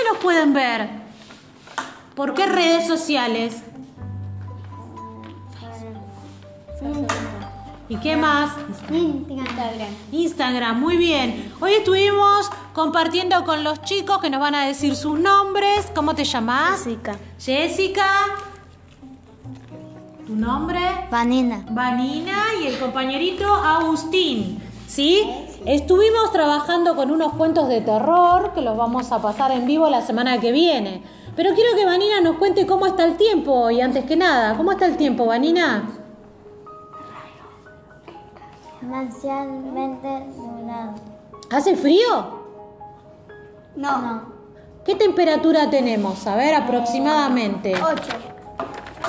dónde nos pueden ver? ¿Por qué redes sociales? ¿Y qué más? Instagram. Instagram, muy bien. Hoy estuvimos compartiendo con los chicos que nos van a decir sus nombres. ¿Cómo te llamas? Jessica. Jessica. ¿Tu nombre? Vanina. Vanina y el compañerito Agustín. ¿Sí? Estuvimos trabajando con unos cuentos de terror que los vamos a pasar en vivo la semana que viene. Pero quiero que Vanina nos cuente cómo está el tiempo hoy, antes que nada. ¿Cómo está el tiempo, Vanina? Parcialmente nublado. ¿Hace frío? No. ¿Qué temperatura tenemos? A ver, aproximadamente. 8.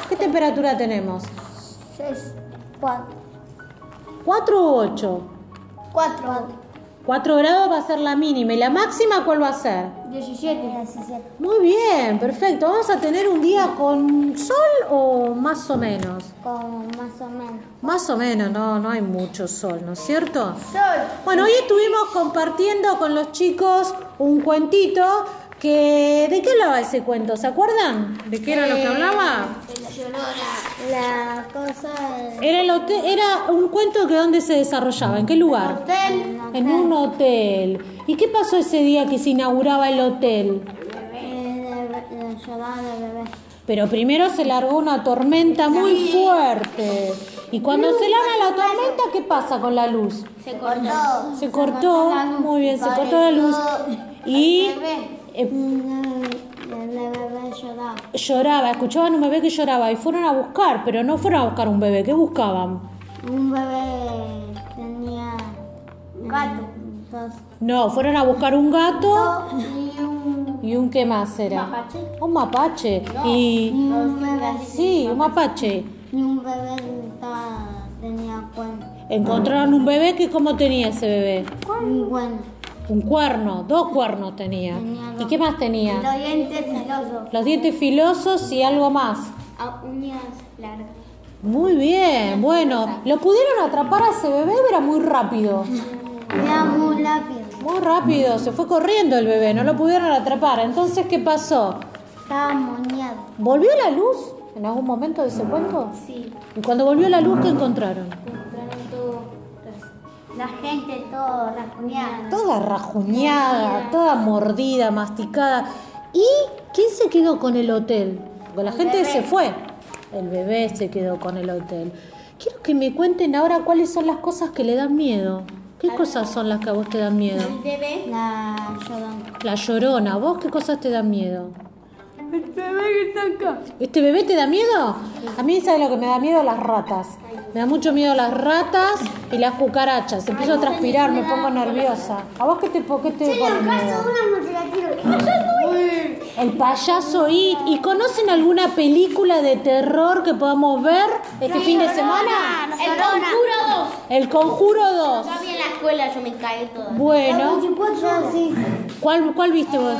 ¿Qué temperatura tenemos? 6. 4. ¿4 u 8? 4. 4 grados va a ser la mínima. ¿Y la máxima cuál va a ser? 17. 17. Muy bien, perfecto. ¿Vamos a tener un día con sol o más o menos? Como más o menos. Más o menos, no, no hay mucho sol, ¿no es cierto? Sol. Bueno, hoy estuvimos compartiendo con los chicos un cuentito que... ¿De qué hablaba ese cuento? ¿Se acuerdan? ¿De qué era lo que hablaba? La cosa. Era, el hotel, era un cuento que dónde se desarrollaba, ¿en qué lugar? Hotel. En un hotel. ¿Y qué pasó ese día que se inauguraba el hotel? La bebé. Pero primero se largó una tormenta muy fuerte. Y cuando se larga la tormenta, ¿qué pasa con la luz? Se cortó. Se cortó, muy bien, se cortó la luz. Y bebé lloraba. lloraba, escuchaban un bebé que lloraba y fueron a buscar, pero no fueron a buscar un bebé, ¿qué buscaban? Un bebé tenía. Gato. Dos. No, fueron a buscar un gato Y un. y un qué más era. Mapache. Un mapache. Y un bebé. sí, un mapache. Y un bebé estaba- tenía cuerno. Encontraron un bebé que cómo tenía ese bebé? Un cuerno. Un cuerno, dos cuernos tenía. Tenía ¿Y qué más tenía? Los dientes filosos. Los dientes filosos y algo más. uñas largas. Muy bien, bueno, lo pudieron atrapar a ese bebé, era muy rápido. Era muy rápido. Muy rápido, se fue corriendo el bebé, no lo pudieron atrapar. Entonces, ¿qué pasó? Estaba moñado. ¿Volvió la luz en algún momento de ese cuento? Sí. Y cuando volvió la luz, ¿qué encontraron? La gente todo rasguñada. Toda rajuñada, toda mordida, masticada. ¿Y quién se quedó con el hotel? Porque la gente se fue. El bebé se quedó con el hotel. Quiero que me cuenten ahora cuáles son las cosas que le dan miedo. ¿Qué cosas son las que a vos te dan miedo? bebé. La llorona. La llorona, ¿vos qué cosas te dan miedo? El bebé que está acá. ¿Este bebé te da miedo? A mí, ¿sabes lo que me da miedo? Las ratas. Me da mucho miedo las ratas y las cucarachas. Empiezo a transpirar, me pongo nerviosa. ¿A vos qué te, qué te pone miedo? El payaso It. ¿Y conocen alguna película de terror que podamos ver este fin de semana? El conjuro 2. El Conjuro 2. Yo vi en la escuela, yo me caí toda. Bueno. ¿cuál, cuál viste vos?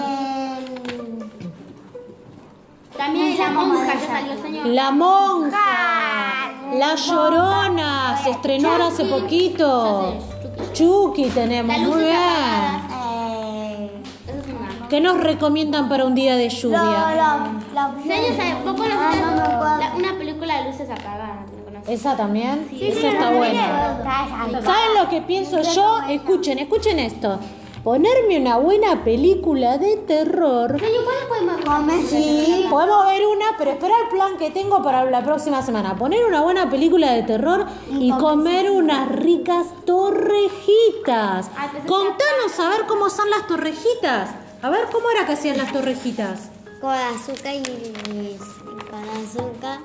También la monja, ya salió señor. La monja. La llorona. Se estrenó hace poquito. Chucky tenemos, muy bien. Eso es una. ¿Qué nos recomiendan para un día de lluvia? Señor, ¿sabes? ¿Vos conocés la- una película de luces apagadas? ¿Esa también? Esa está buena. ¿Saben lo que pienso yo? Escuchen, escuchen esto. Ponerme una buena película de terror. ¿cuándo podemos comer? Sí, podemos ver una, pero espera el plan que tengo para la próxima semana. Poner una buena película de terror y comer unas ricas torrejitas. Contanos a ver cómo son las torrejitas. A ver cómo era que hacían las torrejitas. Con azúcar y con azúcar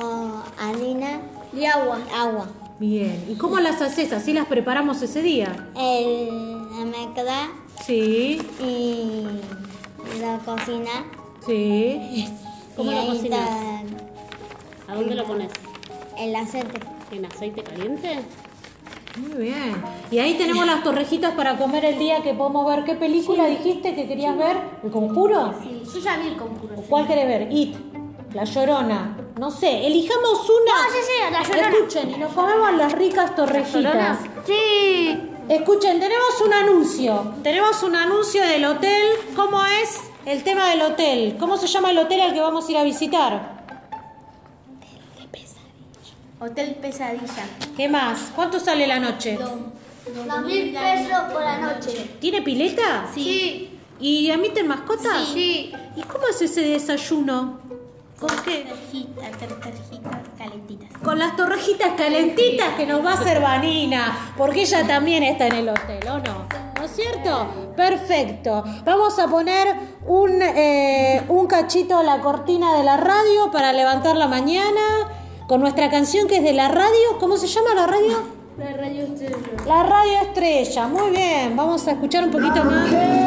o harina y agua. Agua. Bien, ¿y cómo las haces? ¿Así las preparamos ese día? El, la mezcla Sí, y la cocina. sí. ¿Cómo y lo cocinas? está ¿A dónde lo pones? El aceite. ¿En aceite caliente? Muy bien. Y ahí tenemos las torrejitas para comer el día que podemos ver. ¿Qué película dijiste que querías ver? ¿El conjuro? Sí, yo ya vi el conjuro. ¿Cuál querés ver? It, La Llorona. No sé, elijamos una. No, sí, sí, La Llorona. Escuchen, y nos comemos las ricas torrejitas. Sí. Escuchen, tenemos un anuncio. Tenemos un anuncio del hotel. ¿Cómo es el tema del hotel? ¿Cómo se llama el hotel al que vamos a ir a visitar? Hotel Pesadilla. ¿Qué más? ¿Cuánto sale la noche? Dos mil pesos por la noche. ¿Tiene pileta? Sí. ¿Y emiten mascotas? Sí. ¿Y cómo es ese desayuno? ¿Con qué? Torrejitas, torrejitas calentitas. Con las torrejitas calentitas que nos va a hacer Vanina, porque ella también está en el hotel, ¿o no? ¿No es cierto? Perfecto. Vamos a poner un, eh, un cachito a la cortina de la radio para levantar la mañana con nuestra canción que es de la radio. ¿Cómo se llama la radio? La radio estrella. La radio estrella. Muy bien. Vamos a escuchar un poquito más.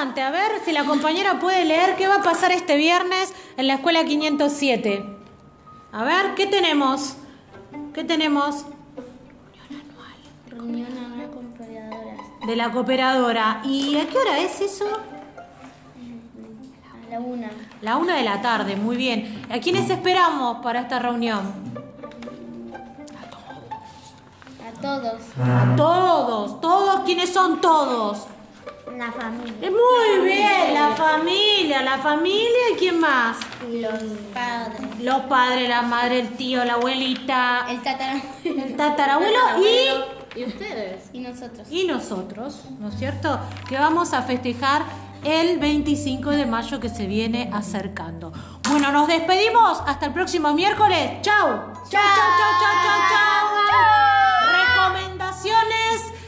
Importante. A ver si la compañera puede leer qué va a pasar este viernes en la escuela 507. A ver, ¿qué tenemos? ¿Qué tenemos? Reunión anual con proveedoras. De la cooperadora. ¿Y a qué hora es eso? A la una. La una de la tarde, muy bien. ¿A quiénes esperamos para esta reunión? A todos. A todos, todos, ¿quiénes son todos? La familia. Eh, Muy bien, la familia, la familia y quién más? Los padres. Los padres, la madre, el tío, la abuelita, El tatarabuelo. el tatarabuelo y, ¿Y ustedes? Y nosotros. y nosotros, ¿no es cierto? Que vamos a festejar el 25 de mayo que se viene acercando. Bueno, nos despedimos hasta el próximo miércoles. ¡Chao! ¡Chao, chao, chao, chao, chao, chao!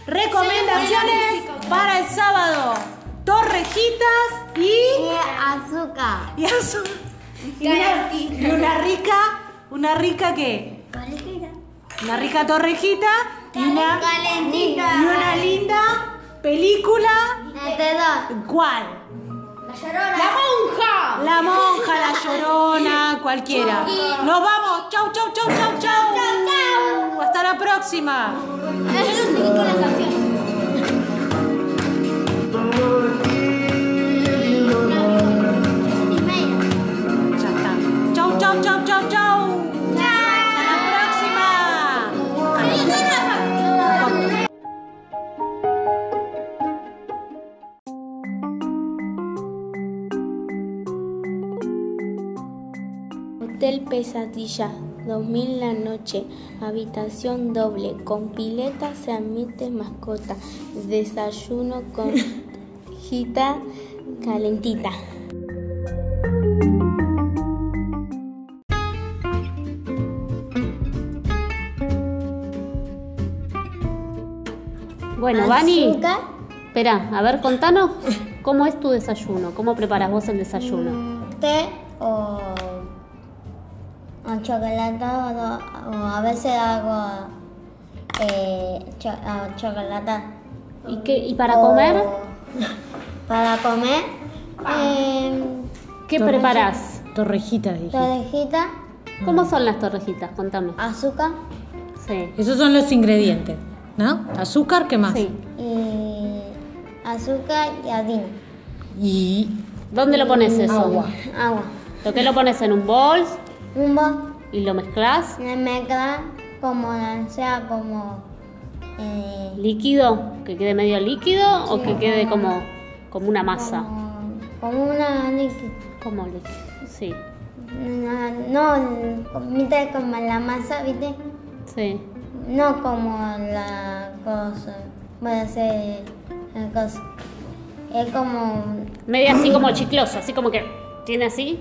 Recomendaciones, para el sábado. Torrejitas y... azúcar. Y, azu- y una, y una rica, una rica qué? Una rica torrejita y una, Calentita. y una linda película. Dos. ¿Cuál? La llorona. La monja. La monja, la llorona, cualquiera. Nos vamos. Chau, chau, chau, chau, chau. chau. Hasta la próxima. Chau, chau, chau, chau, chau. Hasta la próxima. Hotel Pesadilla, 2000 la noche, habitación doble, con pileta se admite mascota, desayuno con gita calentita. Bueno, Vani, espera, a ver, contanos cómo es tu desayuno, cómo preparas vos el desayuno. Mm, té o chocolate o, o a veces hago eh, cho- ah, chocolate. ¿Y, qué, y para O- comer, Para comer, eh, qué preparás? Torrejita, dije. torrejita, ¿Cómo son las torrejitas? Contame. azúcar Sí. Esos son los ingredientes, ¿no? Azúcar, ¿qué más? Sí. y azúcar y harina. Y ¿Dónde lo pones eso? Agua. Agua. ¿Lo que lo pones en un bol Y lo mezclas? Una mezcla como sea como eh, ¿Líquido? ¿Que quede medio líquido o que quede como, como una masa? como, como una líquida. Como líquido, sí. No, no, viste como la masa, viste, Sí. no como la cosa. Puede ser la cosa. Es como. Medio así como chicloso, así como que tiene así.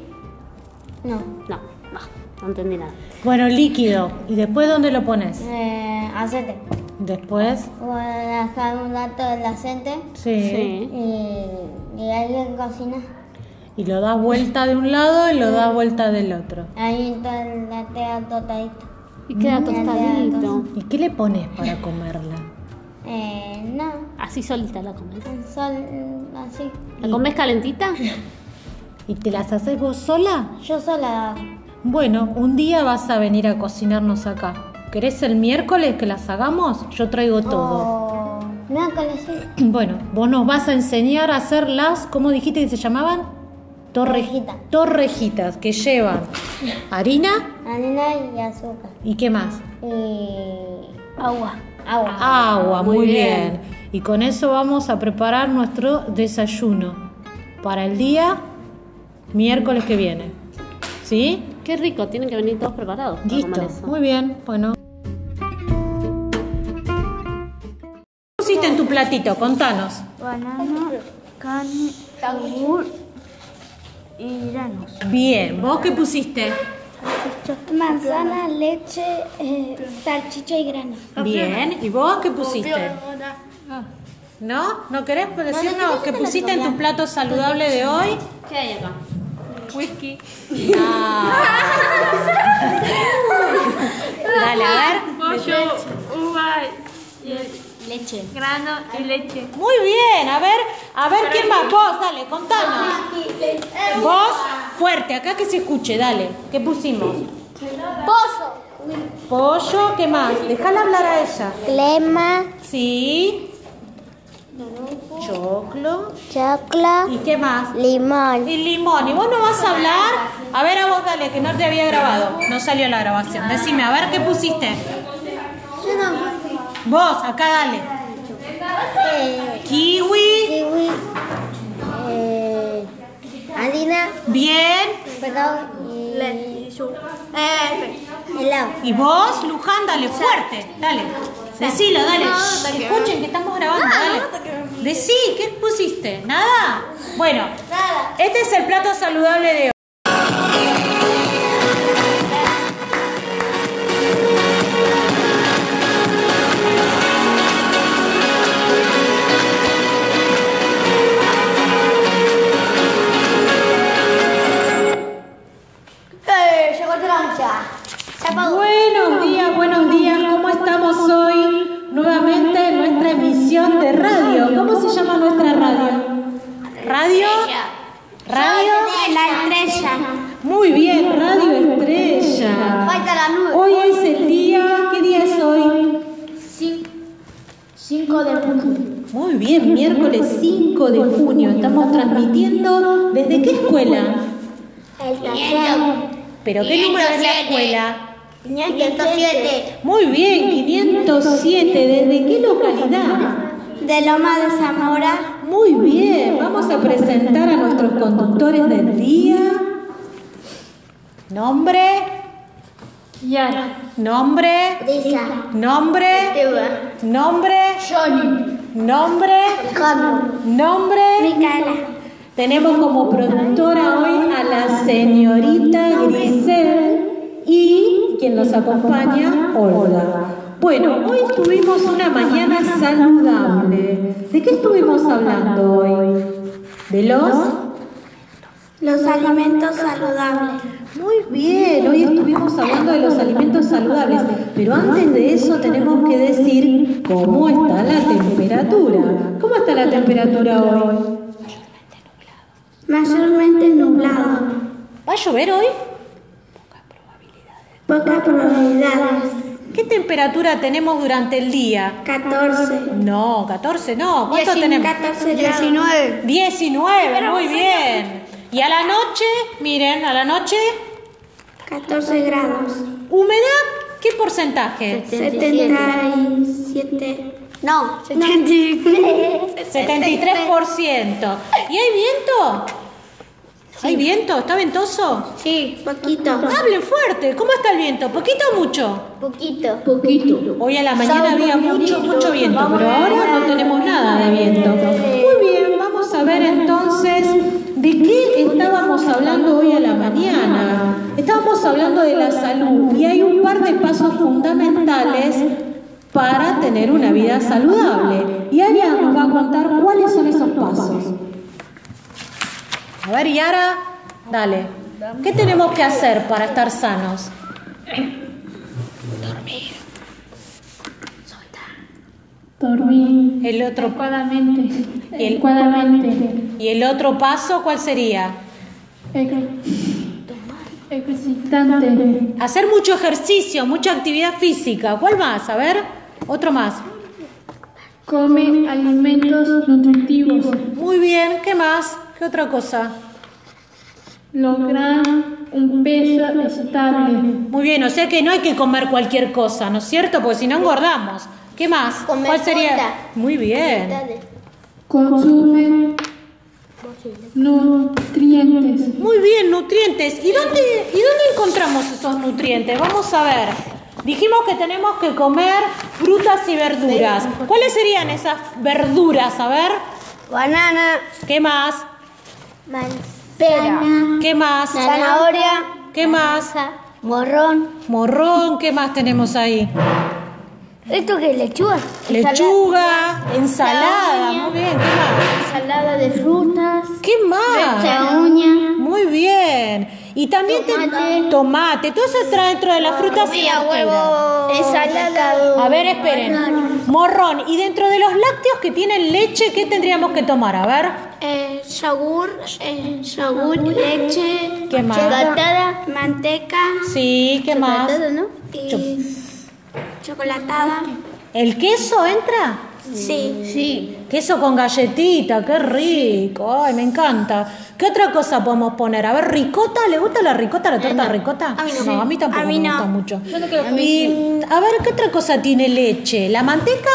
No. No, no, no entendí nada. Bueno, líquido. ¿Y después dónde lo pones? Eh, aceite. Después. Voy a dejar un rato el aceite Sí. Sí. y, y ahí en cocina. Y lo das vuelta de un lado y lo das vuelta del otro. Ahí está la tea tostadita. Y queda tostadito. ¿Y qué le pones para comerla? Eh, no, Así solita la comes. sol, así. ¿La comes calentita? ¿Y te las haces vos sola? Yo sola. Bueno, un día vas a venir a cocinarnos acá. ¿Querés el miércoles que las hagamos? Yo traigo todo. O miércoles, sí. Bueno, vos nos vas a enseñar a hacer las, ¿cómo dijiste que se llamaban? Torre- Torrejita. Torrejitas, que llevan harina Harina y azúcar. y qué más. Y agua. Agua. Agua, muy, muy bien. Y con eso vamos a preparar nuestro desayuno para el día miércoles que viene. ¿Sí? Qué rico, tienen que venir todos preparados para Listo. comer eso. Muy bien, bueno. ¿Qué pusiste en tu platito? Contanos. Banana, carne, yogur y granos. Bien, ¿vos qué pusiste? Manzana, leche, eh, salchicha y granos. Bien, ¿y vos qué pusiste? ¿No? ¿No querés decirnos qué pusiste en tu plato saludable de hoy? ¿Qué hay acá? Whisky. Ah. Dale, a ver. Pollo, uva, y Leche. grano y leche. Muy bien, a ver, a ver quién más. Vos, dale, contanos. Vos, fuerte, acá que se escuche, dale. ¿Qué pusimos? Pozo. Pollo, ¿qué más? Déjala hablar a ella. Clema. Sí. Choclo. Choclo. ¿Y qué más? Limón. Y limón. ¿Y vos no vas a hablar? A ver, a vos dale, que no te había grabado. No salió la grabación. Decime, a ver qué pusiste. Vos, acá dale. Eh, Kiwi. kiwi. Eh, harina. Bien. Perdón. Y helado. Y vos, Luján, dale fuerte. Dale. Decilo, dale. Shh, Escuchen que estamos grabando, dale. Decí, ¿qué pusiste? ¿Nada? Bueno, este es el plato saludable de miércoles 5 de junio. Estamos transmitiendo desde qué escuela? El. ¿Pero qué número es la escuela? 507. Muy bien, 507. ¿Desde qué localidad? De Loma de Zamora. Muy bien, vamos a presentar a nuestros conductores del día. Nombre, Yara. nombre, Lisa. nombre, nombre, Johnny. Nombre, Carlos. nombre. Micaela. Tenemos como productora hoy a la señorita Grisel y quien nos acompaña, Olga. Bueno, hoy tuvimos una mañana saludable. ¿De qué estuvimos hablando hoy? ¿De los? Los alimentos saludables. Muy bien, hoy estuvimos hablando de los alimentos saludables, pero antes de eso tenemos que decir cómo está la temperatura. ¿Cómo está la temperatura hoy? Mayormente nublado. ¿Va a llover hoy? Pocas probabilidades. ¿Qué temperatura tenemos durante el día? 14. No, 14 no. ¿Cuánto tenemos? 14 19. 19, muy bien. Y a la noche, miren, a la noche, 14 grados. humedad, ¿qué porcentaje? 77. No, 73. 73%. ¿Y hay viento? ¿Hay viento? ¿Está ventoso? Sí, poquito. Hablen fuerte. ¿Cómo está el viento? ¿Poquito o mucho? Poquito. Hoy a la mañana había mucho, mucho viento, pero ahora no tenemos nada de viento. Muy bien, vamos a ver entonces de qué estábamos hablando hoy a la mañana. Estábamos hablando de la salud y hay un par de pasos fundamentales para tener una vida saludable. Y Aria nos va a contar cuáles son esos pasos. A ver, Yara, dale. ¿Qué tenemos que hacer para estar sanos? Dormir El otro, adecuadamente. El- Adecuadamente. ¿Y el otro paso cuál sería? Ejer- Ejercitante. Hacer mucho ejercicio, mucha actividad física. ¿Cuál más? A ver, otro más. Come alimentos nutritivos. Muy bien, ¿qué más? ¿Qué otra cosa? Lograr un peso estable. Muy bien, o sea que no hay que comer cualquier cosa, ¿no es cierto? Porque si no engordamos. ¿Qué más? Comer ¿Cuál sería? fruta. Muy bien. Consume nutrientes. Muy bien, nutrientes. ¿Y dónde, ¿Y dónde encontramos esos nutrientes? Vamos a ver. Dijimos que tenemos que comer frutas y verduras. ¿Cuáles serían esas verduras? A ver, Banana. ¿qué más? Pera. ¿Qué más? Zanahoria. ¿Qué más? Morrón. Morrón, ¿qué más tenemos ahí? ¿Esto qué es lechuga? Lechuga, ensalada, muy bien, ¿qué más? Ensalada de frutas. ¿Qué más? uña. Muy bien. Y también te- Tomate. tomate, todo eso entra dentro de las frutas y verduras. Ensalada. A ver, esperen. Morrón. Y dentro de los lácteos que tienen leche, ¿qué tendríamos que tomar? A ver. Eh, yogur, eh, yogur, leche, ¿Qué más? Chocolatada. manteca Sí, ¿qué más? ¿no? y chocolatada. ¿El queso entra? Sí. Sí. Queso con galletita, qué rico. Ay, me encanta. ¿Qué otra cosa podemos poner? A ver, ricota, ¿le gusta la ricota, la torta ricota? A mí no. a mí tampoco A mí me no. gusta mucho. Y, mm, a ver, ¿qué otra cosa tiene leche? ¿La manteca?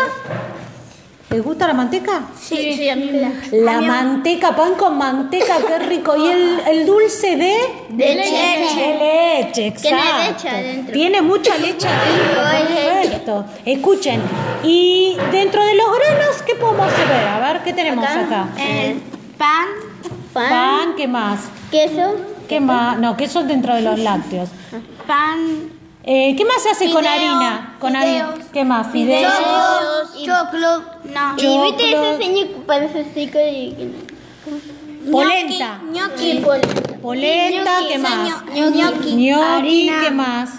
¿Les gusta la manteca? Sí, sí, a mí me La manteca, pan con manteca, qué rico. ¿Y el, el dulce de? De leche. De leche, exacto. Tiene leche adentro. Tiene mucha leche adentro, perfecto. Escuchen, y dentro de los granos, ¿qué podemos ver? A ver, ¿qué tenemos acá? Eh, pan, Pan. Pan, ¿qué más? Queso. ¿Qué más? No, queso dentro de los lácteos. pan, Eh, ¿Qué más se hace con harina? Con harina. ¿Qué más? Fideos. choclo, no. Y viste ese señor que parece seco y... Polenta. Gnocchi, Polenta, ¿qué más? Gnocchi, Gnocchi, harina. ¿qué más?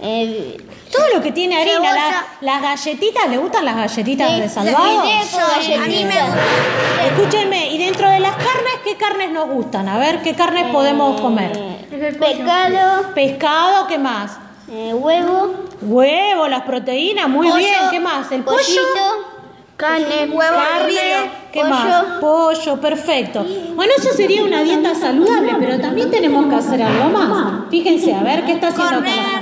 Eh, Todo lo que tiene harina, la- las galletitas, ¿le gustan las galletitas de salvado? A mí me gusta. Escúchenme, y dentro de las carnes, ¿qué carnes nos gustan? A ver, ¿qué carnes podemos comer? pescado. Pescado, ¿qué más? eh, huevo. Huevo, las proteínas, muy pollo, bien, ¿qué más? ¿El pollo? Pollito. carne, huevo Carne. ¿qué pollo. más? Pollo, perfecto. Bueno, eso sería una dieta saludable, pero también tenemos que hacer algo más. Fíjense, a ver, ¿qué está haciendo? la-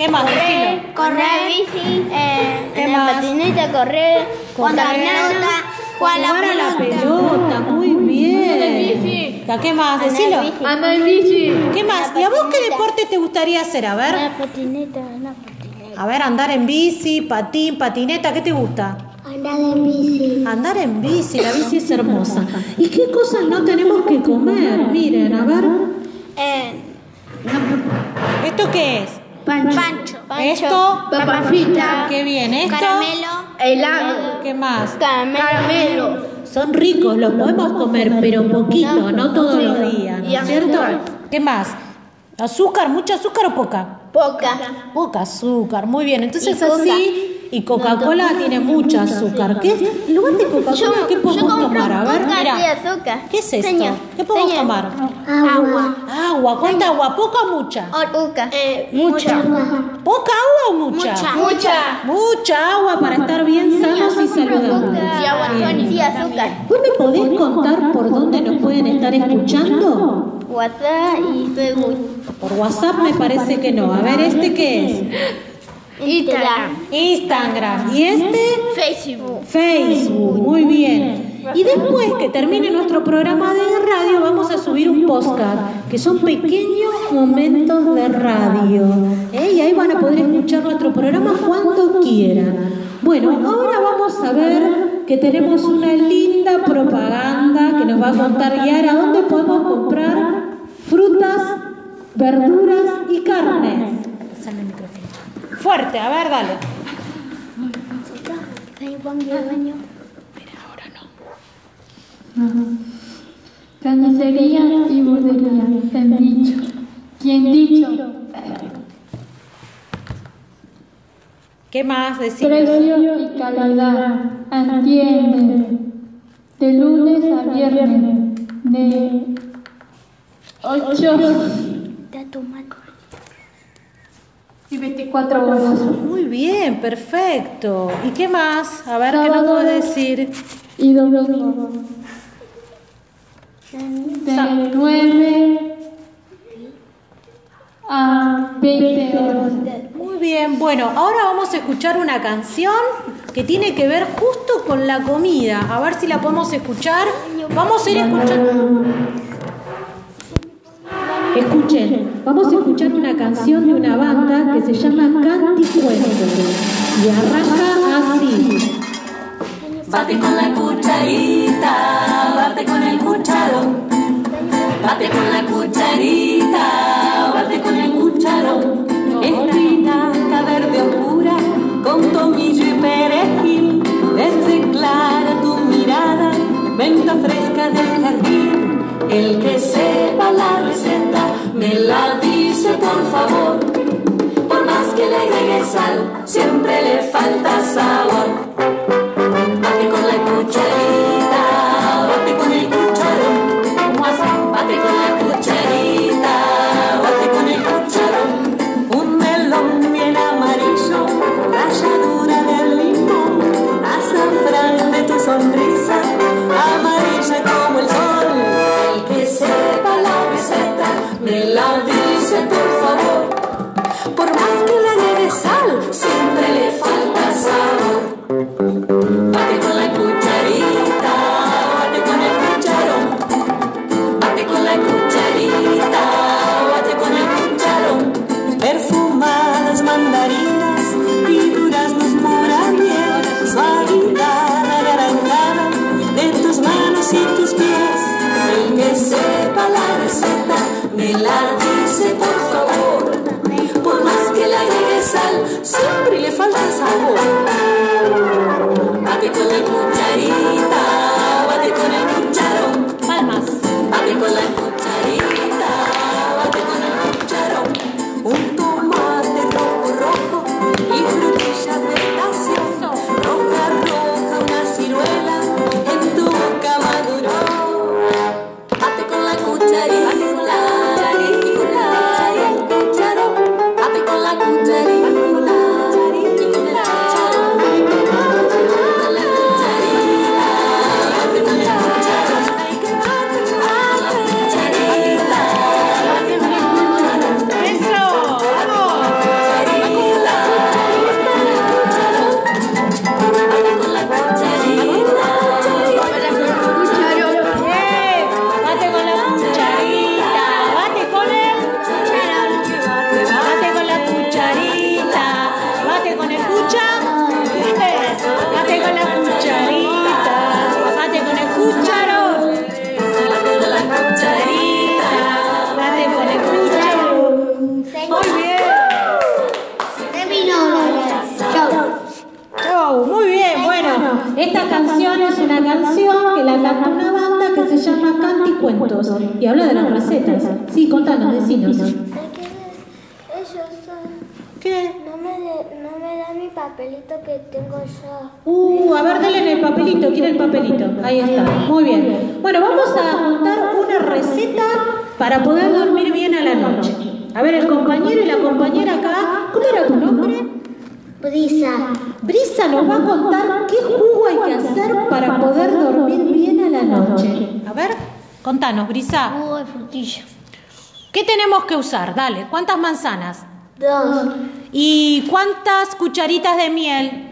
¿Qué más? Decilo. Correr. bici. Eh, ¿Qué en la más? patineta, correr. Correr. Jugar pelota. Jugar a la Jugar a la pelota. pelota, muy bien. ¿Ya qué más? Decilo. bici. Anda en bici. ¿Qué más? ¿Y a vos qué deporte te gustaría hacer? A ver. La patineta, la patineta. A ver, andar en bici, patín, patineta, ¿qué te gusta? Andar en bici. Andar en bici, la bici es hermosa. ¿Y qué cosas no tenemos que comer? Miren, a ver. Eh, ¿Esto qué es? Pancho, Esto, Papa frita. qué bien. Esto, caramelo, Helado. ¿qué más? Caramelo. Son ricos, los podemos comer, pero poquito, no todos los días, ¿no es cierto? ¿Qué más? ¿Azúcar? ¿Mucho azúcar o poca? Poca. Poca azúcar, muy bien. Entonces Y así, y Coca-Cola tiene mucha azúcar. ¿Qué? En lugar de Coca-Cola, ¿qué podemos tomar? A ver, Coca mira. ¿Qué es esto? Señor, ¿Qué podemos señor. tomar? Agua. Agua. ¿Cuánta agua? ¿Poca o mucha? Poca. eh, Mucha. ¿Poca agua o mucha? Mucha. Mucha. Mucha agua para estar bien sanos y saludables. Y agua Sí, azúcar. ¿Vos me podés contar por dónde nos pueden estar escuchando? WhatsApp y Facebook. Por WhatsApp me parece que no. A ver, ¿este qué es? Instagram. Instagram. ¿Y este? Facebook. Facebook. Muy bien. Y después que termine nuestro programa de radio, vamos a subir un postcard, que son pequeños momentos de radio. ¿eh? Y ahí van a poder escuchar nuestro programa cuando quieran. Bueno, ahora vamos a ver que tenemos una linda propaganda que nos va a contar Yara dónde podemos comprar frutas, verduras y carnes. Fuerte, a ver, dale. Carnicería y bordería, bien dicho. Quien dicho, ¿Qué más decimos? precio y calidad, entiende. De lunes a viernes, de 8 y 24 horas. Muy bien, perfecto. ¿Y qué más? A ver, ¿qué nos puedes decir? y domingo. De 9 a 20 horas. Muy bien, bueno, ahora vamos a escuchar una canción que tiene que ver justo con la comida. A ver si la podemos escuchar. Vamos a ir escuchando. Vamos a escuchar una canción de una banda que se llama Canticuentos y arranca así. Bate con la cucharita, bate con el cucharón. Bate con la cucharita, bate con el cucharón. Espinaca verde oscura, con tomillo y perejil. Desde clara tu mirada, venta fresca del jardín. El que sepa la receta, me la dice por favor. Por más que le agregue sal, siempre le falta sabor. Con la cucharita, sabor. Papelito que tengo yo. Uh, a ver, dale en el papelito, quiere el papelito. Ahí está, muy bien. Bueno, vamos a contar una receta para poder dormir bien a la noche. A ver, el compañero y la compañera acá, ¿cómo era tu nombre? Brisa. Brisa nos va a contar qué jugo hay que hacer para poder dormir bien a la noche. A ver, contanos, Brisa. Jugo de frutilla. ¿Qué tenemos que usar? Dale, ¿cuántas manzanas? Dos. ¿Y cuántas cucharitas de miel?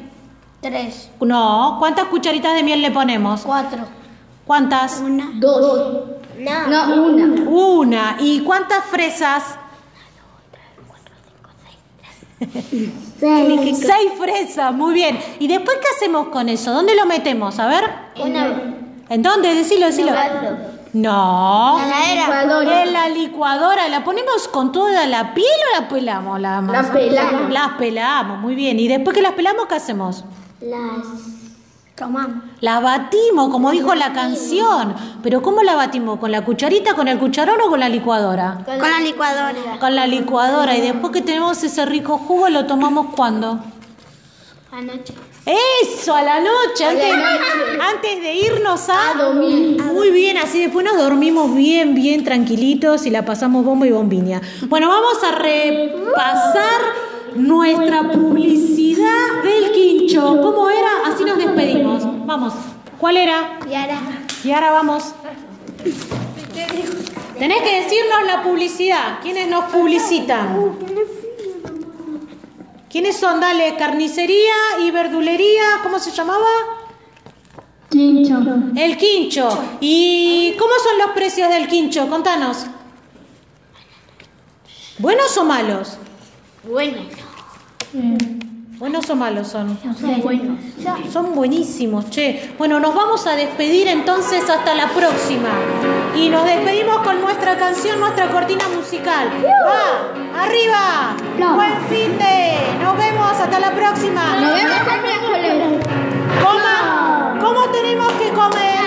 Tres. No, ¿cuántas cucharitas de miel le ponemos? Cuatro. ¿Cuántas? Dos. No, una. Una. ¿Y cuántas fresas? Seis. Seis fresas, muy bien. ¿Y después qué hacemos con eso? ¿Dónde lo metemos? A ver. ¿En dónde? Decilo, decilo. No. Licuadora. En la licuadora. ¿La ponemos con toda la piel o la pelamos? La Las pelamos. Las pelamos, muy bien. ¿Y después que las pelamos, qué hacemos? Las Tomamos. Las batimos, como dijo la canción. Pero ¿cómo la batimos? ¿Con la cucharita, con el cucharón o con la licuadora? Con la licuadora. Con la licuadora. Y después que tenemos ese rico jugo, ¿lo tomamos cuándo? Anoche. Eso, a la noche, antes, antes de irnos a... dormir. Muy bien, así después nos dormimos bien, bien tranquilitos y la pasamos bomba y bombiña. Bueno, vamos a repasar nuestra publicidad del quincho. ¿Cómo era? Así nos despedimos. Vamos. ¿Cuál era? Y ahora. Y ahora vamos. Tenés que decirnos la publicidad. ¿Quiénes nos publicitan? ¿Quiénes son? Dale, carnicería y verdulería. ¿Cómo se llamaba? Quincho. El quincho. ¿Y cómo son los precios del quincho? Contanos. ¿Buenos o malos? Bueno. ¿Buenos o malos son? Son buenos. Son buenísimos, che. Bueno, nos vamos a despedir entonces hasta la próxima. Y nos despedimos con nuestra canción, nuestra cortina musical. ¡Va! ¡Arriba! ¡Buen fin de! Nos vemos hasta la próxima. Nos vemos el miércoles. Coma. ¿Cómo tenemos que comer?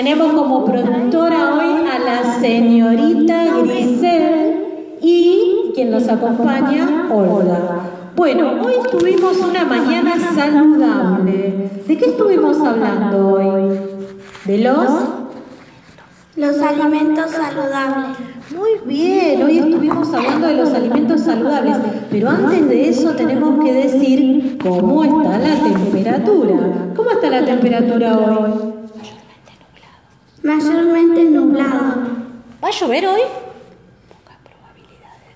Tenemos como productora hoy a la señorita Grisel y quien nos acompaña, Olga. Bueno, hoy tuvimos una mañana saludable. ¿De qué estuvimos hablando hoy? ¿De los? Los alimentos saludables. Muy bien, hoy estuvimos hablando de los alimentos saludables, pero antes de eso tenemos que decir cómo está la temperatura. ¿Cómo está la temperatura hoy? Mayormente nublado. ¿Va a llover hoy?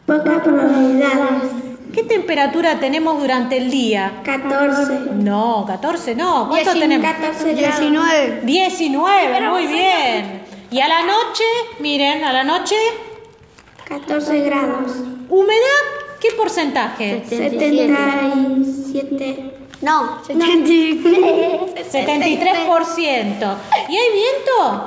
Pocas probabilidades. ¿Qué temperatura tenemos durante el día? 14. No, 14 no. ¿Cuánto tenemos? 14 19. 19, muy bien. Y a la noche, miren, a la noche, 14 grados. humedad, ¿qué porcentaje? 77. No, 73%. ¿Y hay viento?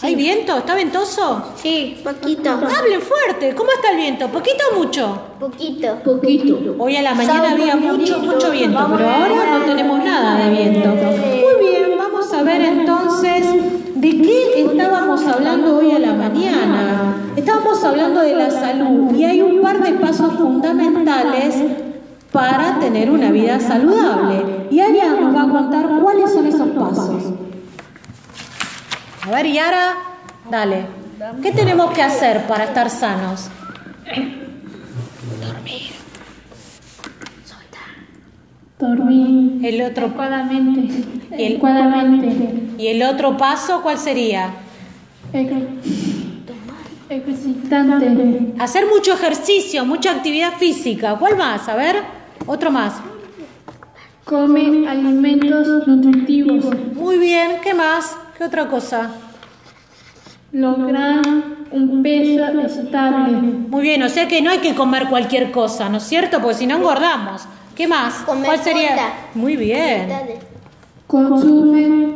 ¿Hay viento? ¿Está ventoso? Sí, poquito. Hablen fuerte. ¿Cómo está el viento? ¿Poquito o mucho? poquito. Poquito. Hoy a la mañana había mucho, mucho viento, pero ahora no tenemos nada de viento. Muy bien, vamos a ver entonces de qué estábamos hablando hoy a la mañana. Estábamos hablando de la salud y hay un par de pasos fundamentales para tener una vida saludable. Y Aria nos va a contar cuáles son esos pasos. A ver, Yara, dale. ¿Qué tenemos que hacer para estar sanos? Dormir El otro adecuadamente. El- Adecuadamente. ¿Y el otro paso cuál sería? Ejer- Ejercitante. Hacer mucho ejercicio, mucha actividad física. ¿Cuál más? A ver, otro más. Come alimentos nutritivos. Muy bien, ¿qué más? ¿Qué otra cosa? Lograr un peso estable. Muy bien, o sea que no hay que comer cualquier cosa, ¿no es cierto? Porque si no engordamos. ¿Qué más? Comer ¿Cuál sería? fruta. Muy bien. Consume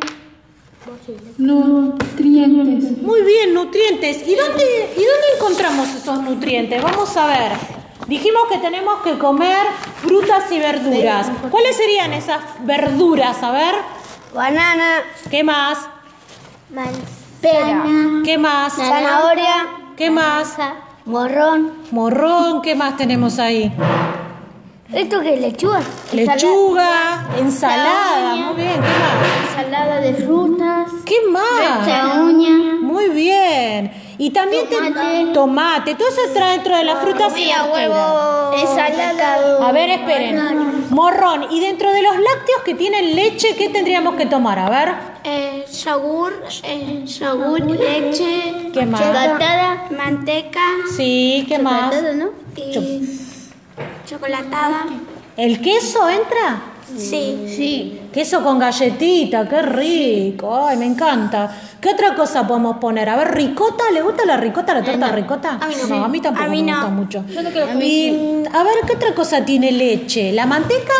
nutrientes. Muy bien, nutrientes. ¿Y dónde, ¿Y dónde encontramos esos nutrientes? Vamos a ver. Dijimos que tenemos que comer frutas y verduras. ¿Cuáles serían esas verduras? A ver, Banana, ¿qué más? pera, ¿Qué más? zanahoria, ¿Qué más? morrón. Morrón, ¿qué más tenemos ahí? ¿Esto qué es lechuga? Lechuga, ensalada, muy bien, ¿qué más? Ensalada de frutas. ¿Qué más? uña. Muy bien. Y también tomate, tomate todo eso entra dentro de las frutas y verduras. Ensalada. A ver, esperen. Morrón. Y dentro de los lácteos que tienen leche, ¿qué tendríamos que tomar? A ver. Eh, yogur, eh, yogur, leche, ¿Qué más? Manteca Sí, ¿qué más? ¿no? Chocolatada. ¿El queso entra? Sí. Sí. Queso con galletita, qué rico. Ay, me encanta. ¿Qué otra cosa podemos poner? A ver, ricota, ¿le gusta la ricota, la torta ricota? A mí no. a mí tampoco A mí me no. gusta mucho. Y, a ver, ¿qué otra cosa tiene leche? ¿La manteca?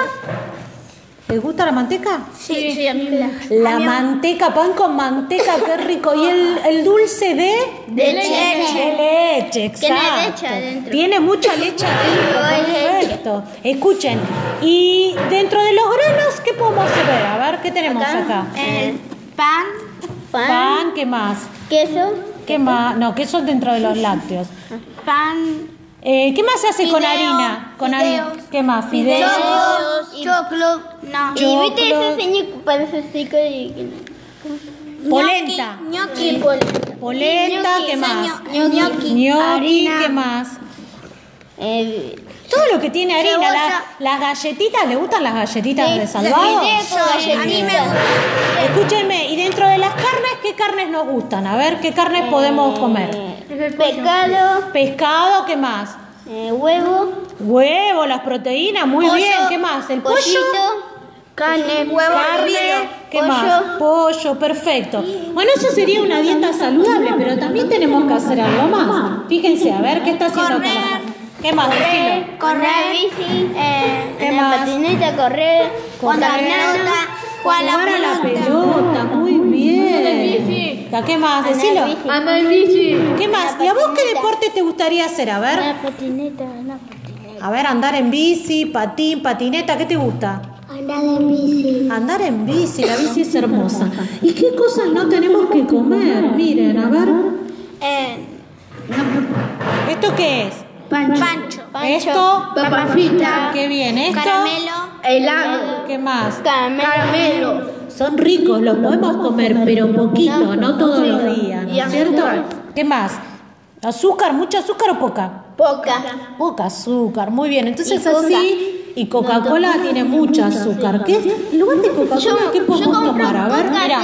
¿Les gusta la manteca? Sí, sí, a mí me La manteca, pan con manteca, qué rico. ¿Y el, el dulce de? De leche. De leche, exacto. Tiene leche adentro. Tiene mucha leche adentro, perfecto. Escuchen, y dentro de los granos, ¿qué podemos ver? A ver, ¿qué tenemos acá? El pan, Pan, Pan, ¿qué más? queso, ¿Qué más? No, que son dentro de los lácteos. pan, Eh, ¿Qué más se hace con harina? Con harina. ¿Qué más? Fideos. choclo, no. Y viste ese señor parece así que... Polenta. Polenta, ¿qué más? Harina. ¿qué más? Eh, Todo lo que tiene harina, la- las galletitas, ¿le gustan las galletitas de salvado? A mí me gusta. Escúchenme, y dentro de las carnes, ¿qué carnes nos gustan? A ver, ¿qué carnes podemos comer? Pescado, Pescado, ¿qué más? eh, huevo, Huevo, las proteínas, muy Pollo, bien, ¿qué más? El pollo, carne, huevo carne. ¿qué pollo. más? Pollo, perfecto. Bueno, eso sería una dieta saludable, pero también tenemos que hacer algo más. Fíjense, a ver, ¿qué está haciendo? Correr. con- ¿Qué más? Decilo. correr, bici, Eh, ¿Qué en la más? patineta, correr, Correr. jugar pelota, Jugar a la Jugar a la pelota. pelota, muy bien. ¿Ya ¿Qué más? Decilo. Anda en bici. ¿Qué más? ¿Y a vos qué deporte te gustaría hacer? A ver. una patineta, una patineta. A ver, andar en bici, patín, patineta, ¿qué te gusta? Andar en bici. Andar en bici, la bici es hermosa. ¿Y qué cosas no tenemos que comer? Miren, a ver. Eh, ¿Esto qué es? Pancho. Esto, Papa frita. qué bien. Esto, Caramelo. Helado. ¿qué más? Caramelo. Son ricos, los podemos comer, pero poquito, no todos los días, ¿no es cierto? ¿Qué más? ¿Azúcar? ¿Mucha azúcar o poca? Poca. Poca azúcar, muy bien. Entonces así, y Coca-Cola tiene mucha azúcar. ¿Qué es? En lugar de Coca-Cola, ¿qué podemos tomar? A ver, mira.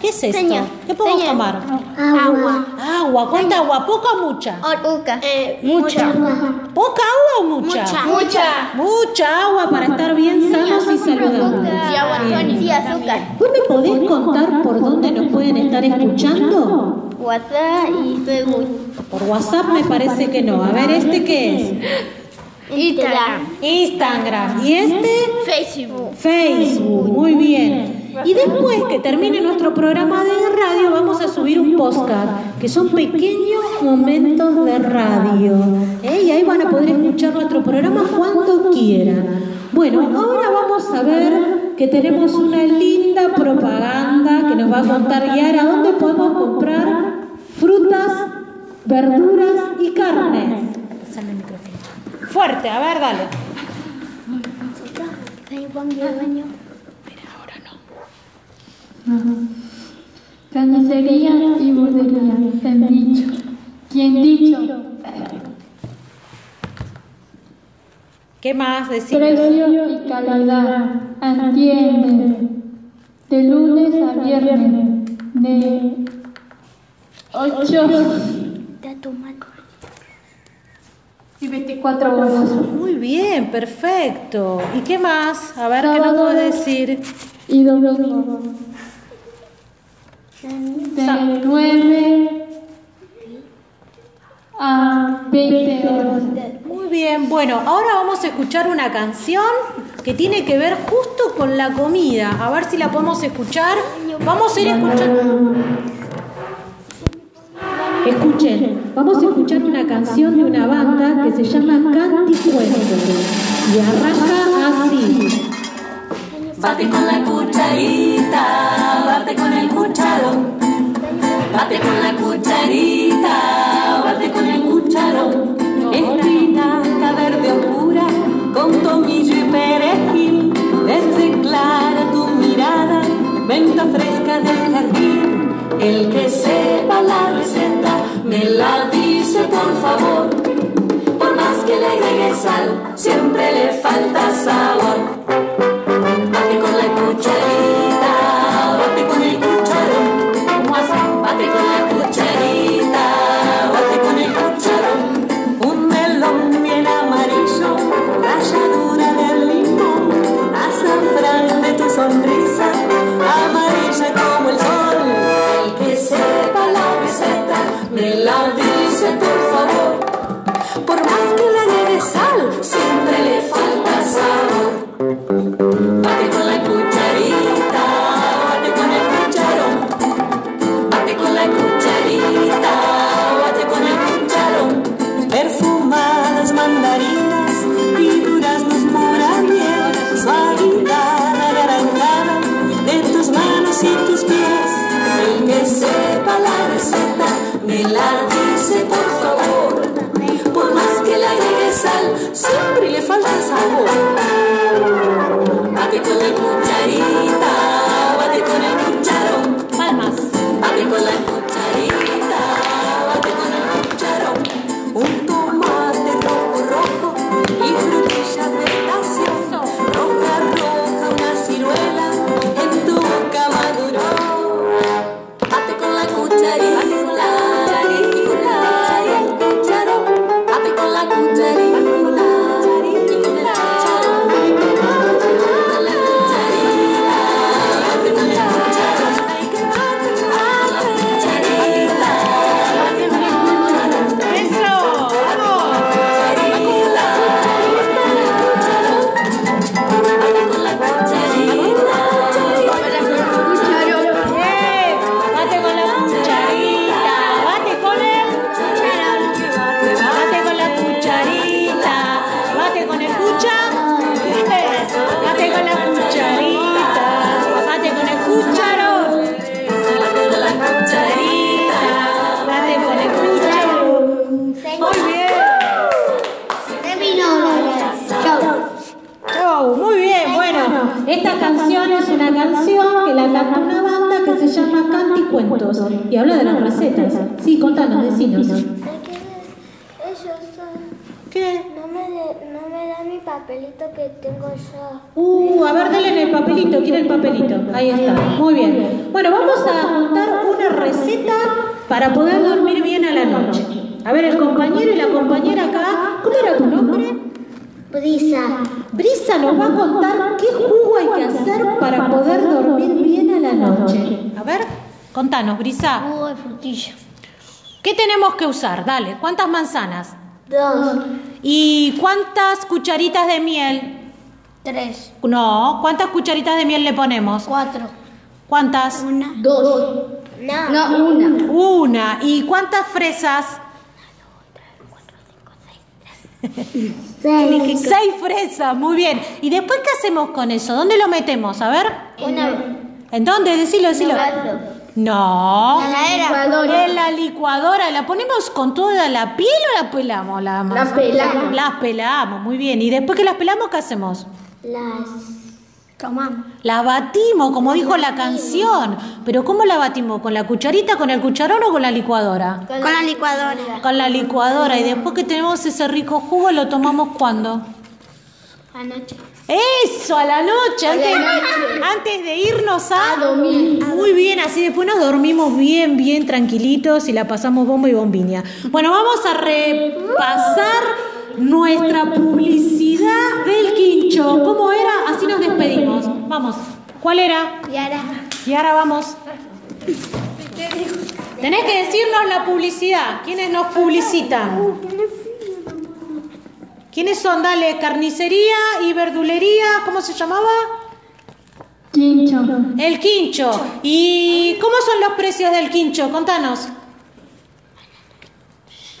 ¿Qué es esto? Señor, ¿Qué podemos señor. tomar? Agua. Agua. ¿Cuánta agua? ¿Poca o mucha? Poca. Eh, mucha. ¿Poca agua o mucha? Mucha. Mucha agua para estar bien sanos y saludables. Y agua. Sí, azúcar. ¿Vos me podés contar por dónde nos pueden estar escuchando? WhatsApp y Facebook. Por WhatsApp me parece que no. A ver, ¿este qué es? Instagram. Instagram. ¿Y este? Facebook. Facebook. Muy bien. Y después que termine nuestro programa de radio, vamos a subir un podcast, que son pequeños momentos de radio. ¿eh? Y ahí van a poder escuchar nuestro programa cuando quieran. Bueno, ahora vamos a ver que tenemos una linda propaganda que nos va a contar Yara dónde podemos comprar frutas, verduras y carnes. El micrófono. Fuerte, a ver, dale. Carnicería y bordería. Bien dicho. Bien dicho. ¿Qué más decir? Precio y calidad. Atiende. De lunes a viernes. De 8 y 24 horas. Muy bien, perfecto. ¿Y qué más? A ver, ¿qué nos puede decir? y domingo. De 9 a 20 horas. Muy bien, bueno, ahora vamos a escuchar una canción que tiene que ver justo con la comida. A ver si la podemos escuchar. Vamos a ir escuchando. Escuchen, vamos a escuchar una canción de una banda que se llama Canticuento y arranca así. Bate con la cucharita, bate con el cucharón. Bate con la cucharita, bate con el cucharón. Espinaca verde oscura, con tomillo y perejil. Desde clara tu mirada, venta fresca del jardín. El que sepa la receta, me la dice por favor. Por más que le agregue sal, siempre le falta sabor. Bate con la cucharita, cucharita, bate con el cucharón. Palmas. Bate con la cucharita, Jugo de frutilla. ¿Qué tenemos que usar? Dale, ¿cuántas manzanas? Dos. ¿Y cuántas cucharitas de miel? Tres. No, ¿cuántas cucharitas de miel le ponemos? Cuatro. ¿Cuántas? Una. Dos. No. No, una. Una. ¿Y cuántas fresas? Seis. Seis fresas, muy bien. ¿Y después qué hacemos con eso? ¿Dónde lo metemos? A ver. Una. ¿En dónde? Decilo, decilo. No. En la licuadora. En la licuadora. ¿La ponemos con toda la piel o la pelamos? La manzana? pelamos. Las pelamos, muy bien. ¿Y después que las pelamos, qué hacemos? Las. Tomamos. La batimos, como dijo la canción. Pero ¿cómo la batimos? ¿Con la cucharita, con el cucharón o con la licuadora? Con la licuadora. Con la licuadora. Y después que tenemos ese rico jugo, ¿lo tomamos cuándo? Anoche. Eso, a la noche, antes, antes de irnos a, dormir. Muy bien, así después nos dormimos bien, bien tranquilitos y la pasamos bomba y bombiña. Bueno, vamos a repasar nuestra publicidad del quincho. ¿Cómo era? Así nos despedimos. Vamos. ¿Cuál era? Y ahora. Y ahora vamos. Tenés que decirnos la publicidad. ¿Quiénes nos publicitan? ¿Quiénes son? Dale, carnicería y verdulería. ¿Cómo se llamaba? Quincho. El quincho. ¿Y cómo son los precios del quincho? Contanos.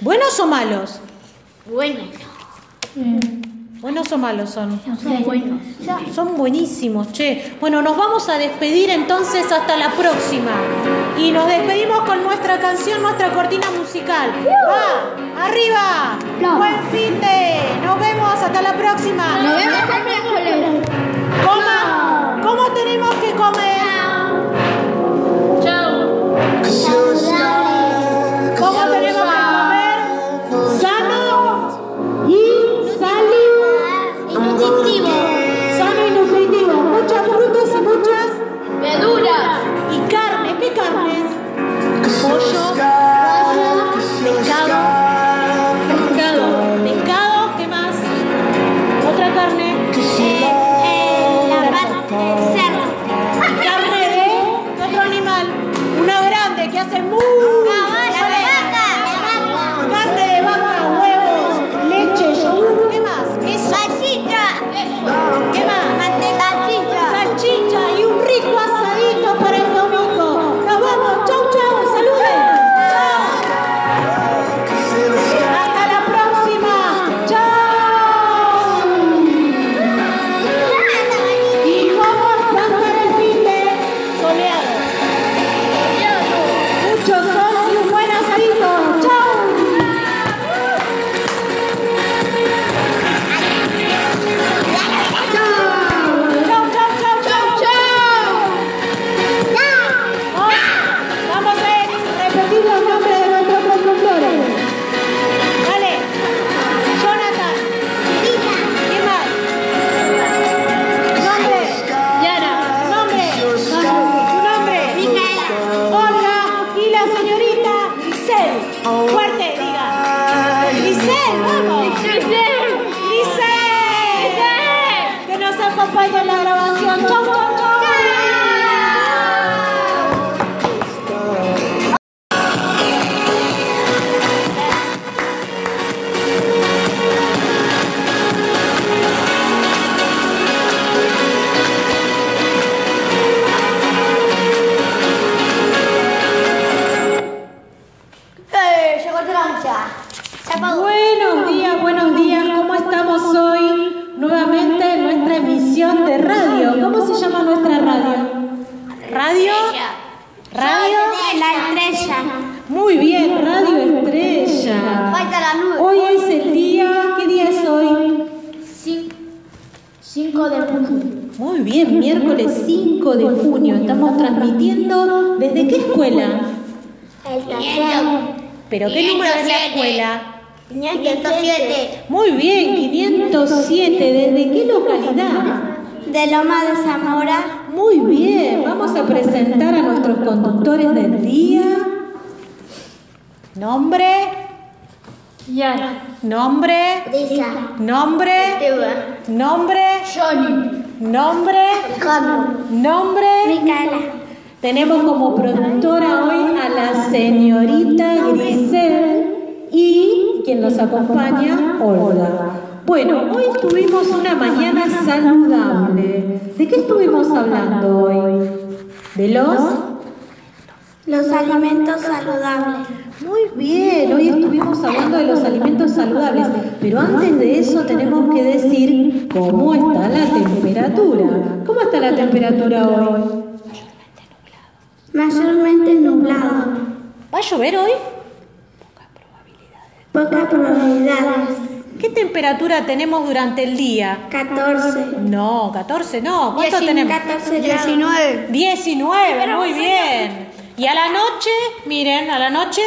¿Buenos o malos? Bueno. ¿Buenos o malos son? Bueno. Son buenísimos, che. Bueno, nos vamos a despedir entonces hasta la próxima. Y nos despedimos con nuestra canción, nuestra cortina musical. ¡Va! ¡Arriba! ¡Buen fin de! Nos vemos hasta la próxima. Nos vemos el miércoles. Coma. ¿Cómo tenemos que ¿Pero qué número es la escuela? 507. Muy bien, 507. ¿Desde qué localidad? De Loma de Zamora. Muy bien, vamos a presentar a nuestros conductores del día. Nombre, Yara. nombre, Brisa. nombre, nombre, Johnny. nombre, nombre. Micaela. Tenemos como productora hoy a la señorita Grisel y quien nos acompaña, Olga. Bueno, hoy tuvimos una mañana saludable. ¿De qué estuvimos hablando hoy? ¿De los? Los alimentos saludables. Muy bien, hoy estuvimos hablando de los alimentos saludables, pero antes de eso tenemos que decir cómo está la temperatura. ¿Cómo está la temperatura hoy? Mayormente nublado. ¿Va a llover hoy? Pocas probabilidades. ¿Qué temperatura tenemos durante el día? 14. No, 14 no. ¿Cuánto tenemos? 14 19. 19, muy bien. Y a la noche, miren, a la noche,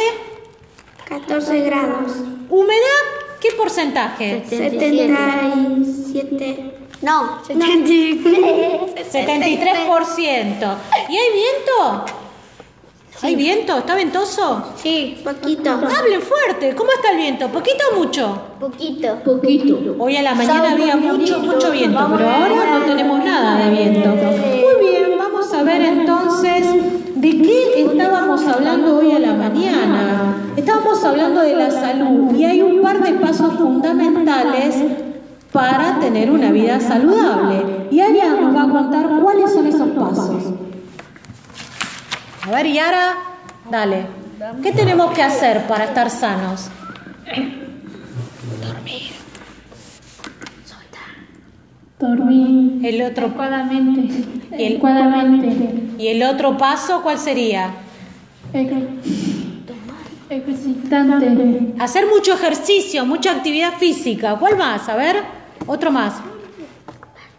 14 grados. humedad, ¿qué porcentaje? 77. No, 73. 73%. ¿Y hay viento? ¿Hay viento? ¿Está ventoso? Sí, poquito. Hablen fuerte. ¿Cómo está el viento? ¿Poquito o mucho? Poquito. Poquito. Hoy a la mañana había mucho, mucho viento, pero ahora no tenemos nada de viento. Muy bien, vamos a ver entonces de qué estábamos hablando hoy a la mañana. Estábamos hablando de la salud y hay un par de pasos fundamentales para tener una vida saludable. Y Aria nos va a contar cuáles son esos pasos. A ver, Yara, dale. ¿Qué tenemos que hacer para estar sanos? Dormir. El otro, Adecuadamente. Y el- Adecuadamente. ¿Y el otro paso cuál sería? Ej- Ejercitante. Hacer mucho ejercicio, mucha actividad física. ¿Cuál más? A ver, otro más.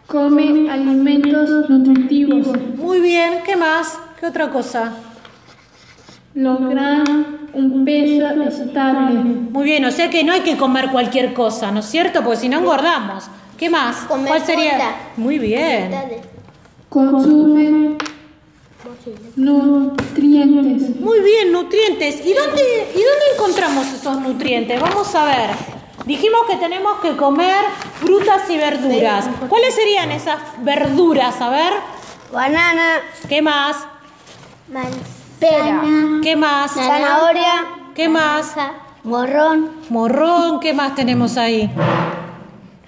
Come alimentos nutritivos. Muy bien, ¿qué más? ¿Qué otra cosa? Lograr un peso estable. Muy bien, o sea que no hay que comer cualquier cosa, ¿no es cierto? Porque si no engordamos. ¿Qué más? Comer ¿Cuál sería? fruta. Muy bien. Consume nutrientes. Muy bien, nutrientes. ¿Y dónde, ¿Y dónde encontramos esos nutrientes? Vamos a ver. Dijimos que tenemos que comer frutas y verduras. ¿Cuáles serían esas verduras? A ver, Banana. ¿qué más? Pera. ¿Qué más? Zanahoria. ¿Qué más? Morrón. Morrón, ¿qué más tenemos ahí?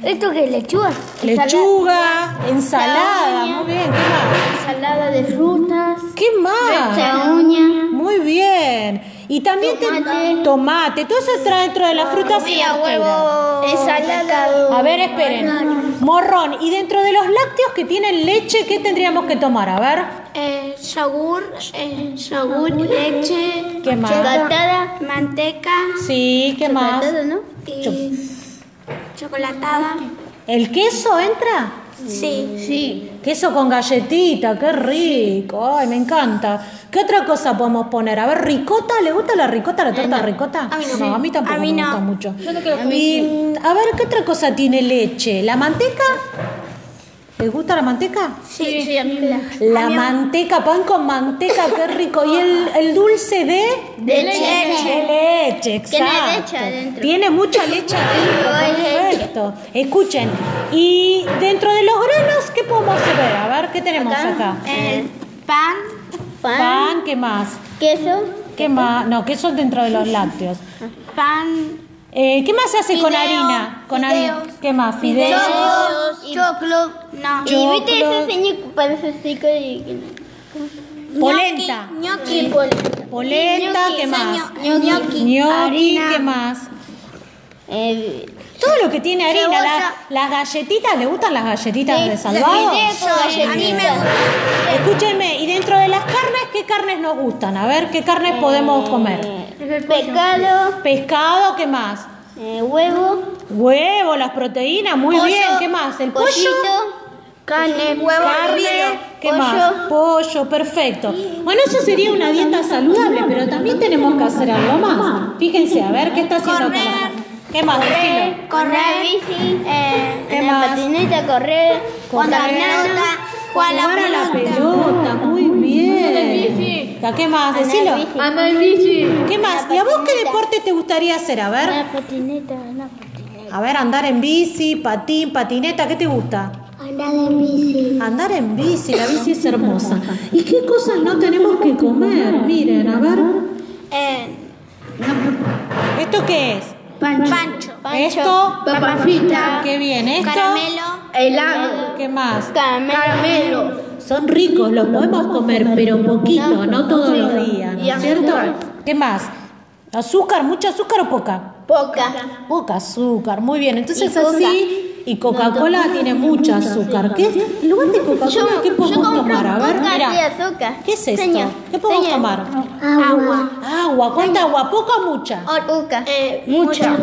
¿Esto qué es lechuga? Lechuga, ensalada, muy bien, ¿qué más? Ensalada de frutas. ¿Qué más? uña. Muy bien. Y también Tomate. te- tomate, todo eso está dentro de las frutas y verduras. Ensalada. A ver, esperen. Morrón. Y dentro de los lácteos que tienen leche, ¿qué tendríamos que tomar? A ver. Eh, yogur, eh, yogur, leche, ¿Qué más? manteca Sí, ¿qué más? y chocolatada. ¿El queso entra? Sí. Sí. Queso con galletita, qué rico. Ay, me encanta. ¿Qué otra cosa podemos poner? A ver, ricota, ¿le gusta la ricota, la torta ricota? A mí no. a mí tampoco A mí me no. gusta mucho. Y, a ver, ¿qué otra cosa tiene leche? ¿La manteca? ¿Les gusta la manteca? Sí, sí, a mí me La manteca, pan con manteca, qué rico. ¿Y el, el dulce de? De leche. De leche, exacto. Tiene leche adentro. Tiene mucha leche adentro, perfecto. Escuchen, y dentro de los granos, ¿qué podemos ver? A ver, ¿qué tenemos acá? Eh, pan, Pan, ¿qué más? queso, ¿Qué más? No, queso dentro de los lácteos. pan, Eh, ¿Qué más se hace con harina? Con harina. fideos. ¿Qué más? Fideos. choclo, no. Y viste ese señor que parece así que... Polenta. Gnocchi, polenta. Polenta, ¿qué más? Gnocchi, Gnocchi, harina. ¿qué más? Eh, Todo lo que tiene harina, la- las galletitas, ¿le gustan las galletitas de salvado? a mí me gusta. Escúchenme, y dentro de las carnes, ¿qué carnes nos gustan? A ver, ¿qué carnes podemos comer? Pescado, Pescado, ¿qué más? eh, huevo, Huevo, las proteínas, muy Pollo, bien, ¿qué más? ¿El pollo? pollito, Carne, huevo, Carne, ¿qué más? Pollo, perfecto. Bueno, eso sería una dieta saludable, pero también tenemos que hacer algo más. Fíjense, a ver, ¿qué está haciendo? Correr. ¿Qué más? Decilo. Correr, bici, eh, ¿Qué en más? la patineta, correr, Jugar pelota, jugar la Jugar a la pelota. pelota, muy bien. ¿A ¿Qué más? Decilo. Anda en bici. ¿Qué más? ¿Y a vos qué deporte te gustaría hacer? A ver. la patineta, la patineta. A ver, andar en bici, patín, patineta, ¿qué te gusta? Andar en bici. Andar en bici, la bici es hermosa. ¿Y qué cosas no tenemos que comer? Miren, a ver. Eh, ¿Esto qué es? Pancho. Esto. Papa frita. Qué bien. Esto. Caramelo. Helado. ¿Qué más? Caramelo. Son ricos, los podemos comer, pero poquito, no todos los días, ¿no es cierto? ¿Qué más? ¿Azúcar? ¿Mucho azúcar o poca? Poca. Poca azúcar, muy bien. Entonces así, y Coca-Cola tiene mucho azúcar. ¿Qué es? En lugar de Coca-Cola, ¿qué podemos tomar? A ver, mira. ¿Qué es esto? ¿Qué podemos tomar? Agua. Agua. ¿Cuánta agua? ¿Poca o mucha? Oca. Eh, Mucha.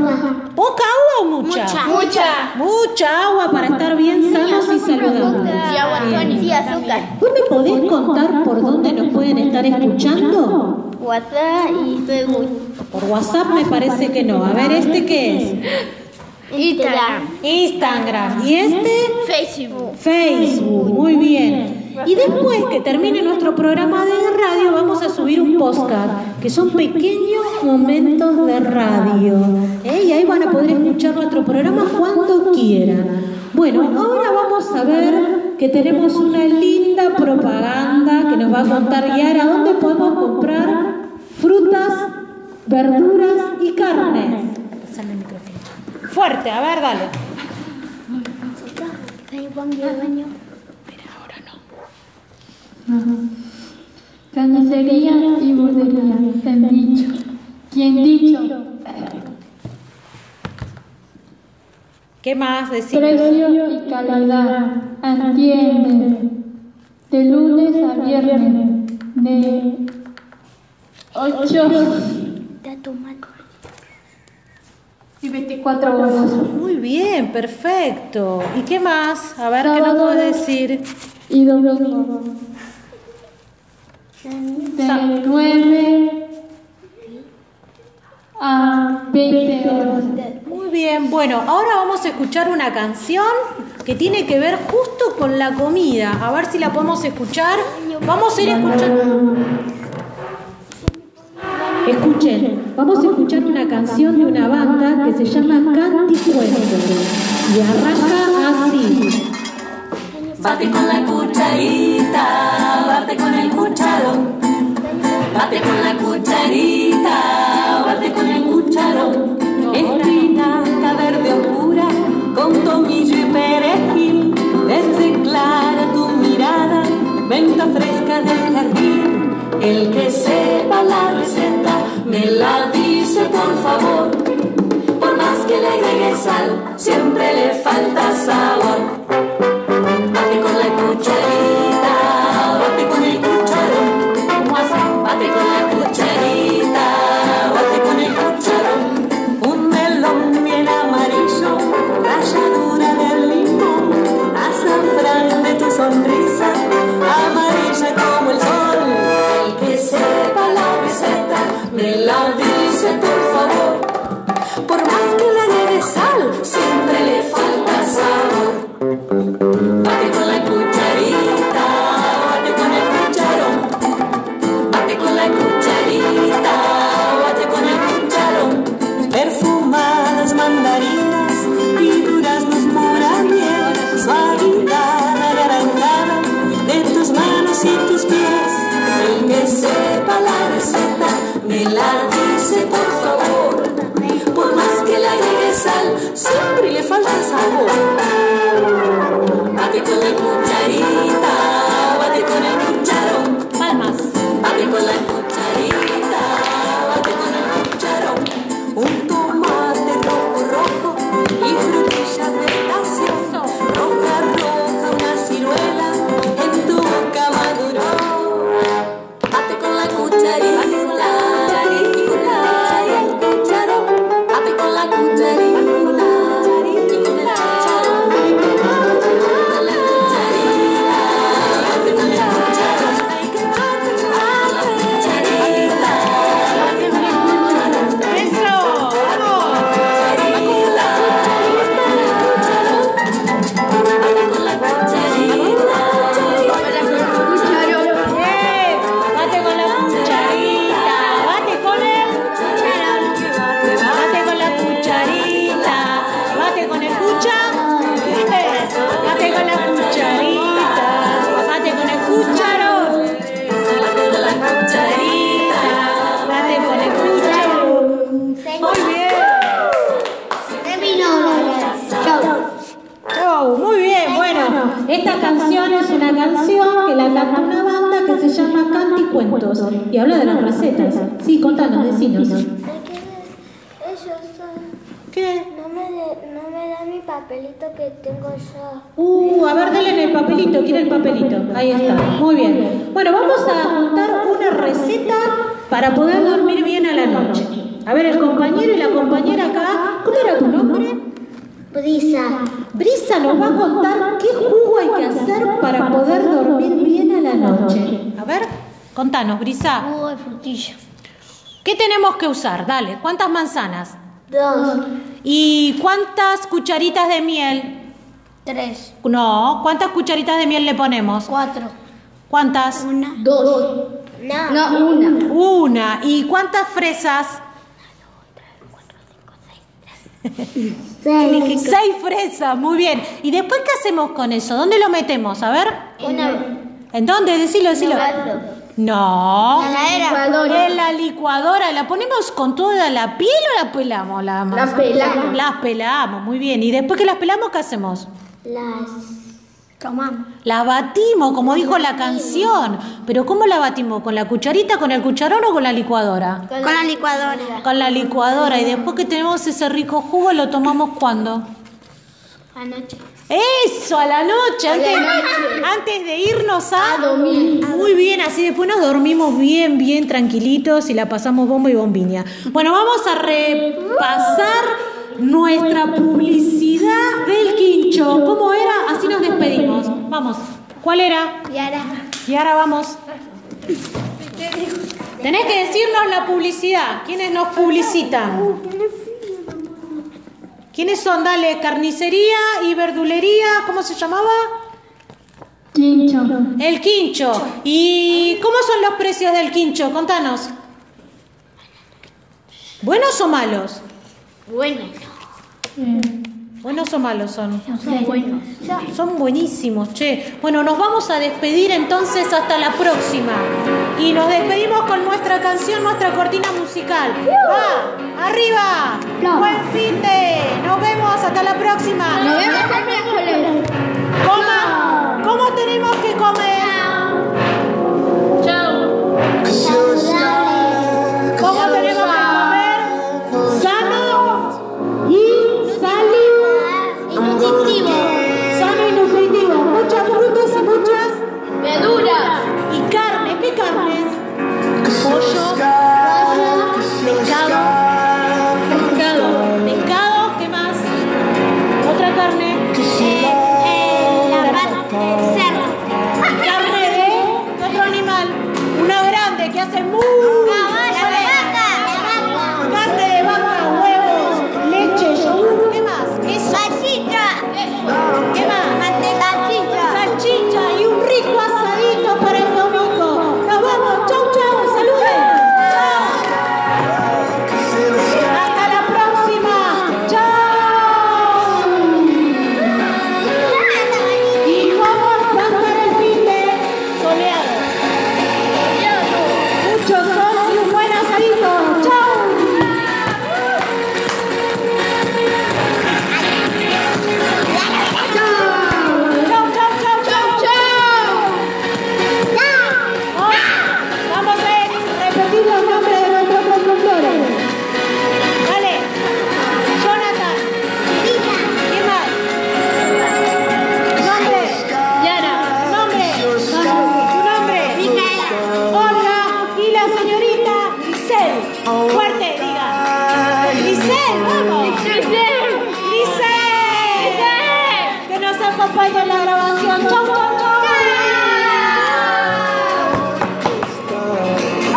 ¿Poca agua o mucha? mucha. Mucha. Mucha agua para estar bien sanos y saludables. Y agua. Sí, azúcar. ¿Vos me podés contar por dónde nos pueden estar escuchando? WhatsApp y Facebook. Por WhatsApp me parece que no. A ver, ¿este qué es? Instagram. Instagram. ¿Y este? Facebook. Facebook. Muy bien. Y después que termine nuestro programa de radio, vamos a subir un postcard, que son pequeños momentos de radio. ¿eh? Y ahí van a poder escuchar nuestro programa cuando quieran. Bueno, ahora vamos a ver que tenemos una linda propaganda que nos va a contar Yara dónde podemos comprar frutas, verduras y carnes. Fuerte, a ver, dale. Carnicería y bordería. Bien dicho. Quien dicho. ¿Qué más decir? Precio y calidad. Entiende. De lunes a viernes. De 8 y 24 horas. Muy bien, perfecto. ¿Y qué más? A ver, ¿qué nos puedes decir? Y domingo. De 9 a 20 horas. Muy bien, bueno, ahora vamos a escuchar una canción que tiene que ver justo con la comida. A ver si la podemos escuchar. Vamos a ir escuchando. Escuchen, vamos a escuchar una canción de una banda que se llama Canticuento y arranca así. Bate con la cucharita, bate con el cucharón. Bate con la cucharita, bate con el cucharón. Espinaca verde oscura, con tomillo y perejil. Desde clara tu mirada, venta fresca del jardín. El que sepa la receta, me la dice por favor. Por más que le agregue sal, siempre le falta sabor. Con la Bate con frutilla. ¿Qué tenemos que usar? Dale, ¿cuántas manzanas? Dos. ¿Y cuántas cucharitas de miel? Tres. No, ¿cuántas cucharitas de miel le ponemos? Cuatro. ¿Cuántas? Dos. No. No, una. Una. ¿Y cuántas fresas? Seis. Seis fresas, muy bien. ¿Y después qué hacemos con eso? ¿Dónde lo metemos? A ver. Una. ¿En dónde? Decilo, decilo. No. La heladera. En la licuadora. ¿La ponemos con toda la piel o la pelamos? La las pelamos. Las pelamos, muy bien. ¿Y después que las pelamos, qué hacemos? Las. Tomamos. Las batimos, como dijo la canción. Pero ¿cómo la batimos? ¿Con la cucharita, con el cucharón o con la licuadora? Con la licuadora. Con la licuadora. Y después que tenemos ese rico jugo, ¿lo tomamos cuándo? Anoche. Eso, a la noche, antes, antes de irnos a, dormir. Muy bien, así después nos dormimos bien, bien tranquilitos y la pasamos bomba y bombiña. Bueno, vamos a repasar nuestra publicidad del quincho. ¿Cómo era? Así nos despedimos. Vamos. ¿Cuál era? Y ahora. Y ahora vamos. Tenés que decirnos la publicidad. ¿Quiénes nos publicitan? ¿Quiénes son? Dale, carnicería y verdulería. ¿Cómo se llamaba? Quincho. El quincho. ¿Y cómo son los precios del quincho? Contanos. ¿Buenos o malos? Bueno. ¿Buenos o malos son? Son buenos. Son buenísimos, che. Bueno, nos vamos a despedir entonces hasta la próxima. Y nos despedimos con nuestra canción, nuestra cortina musical. ¡Va! ¡Arriba! ¡Buen fin de! ¡Nos vemos hasta la próxima! Nos vemos.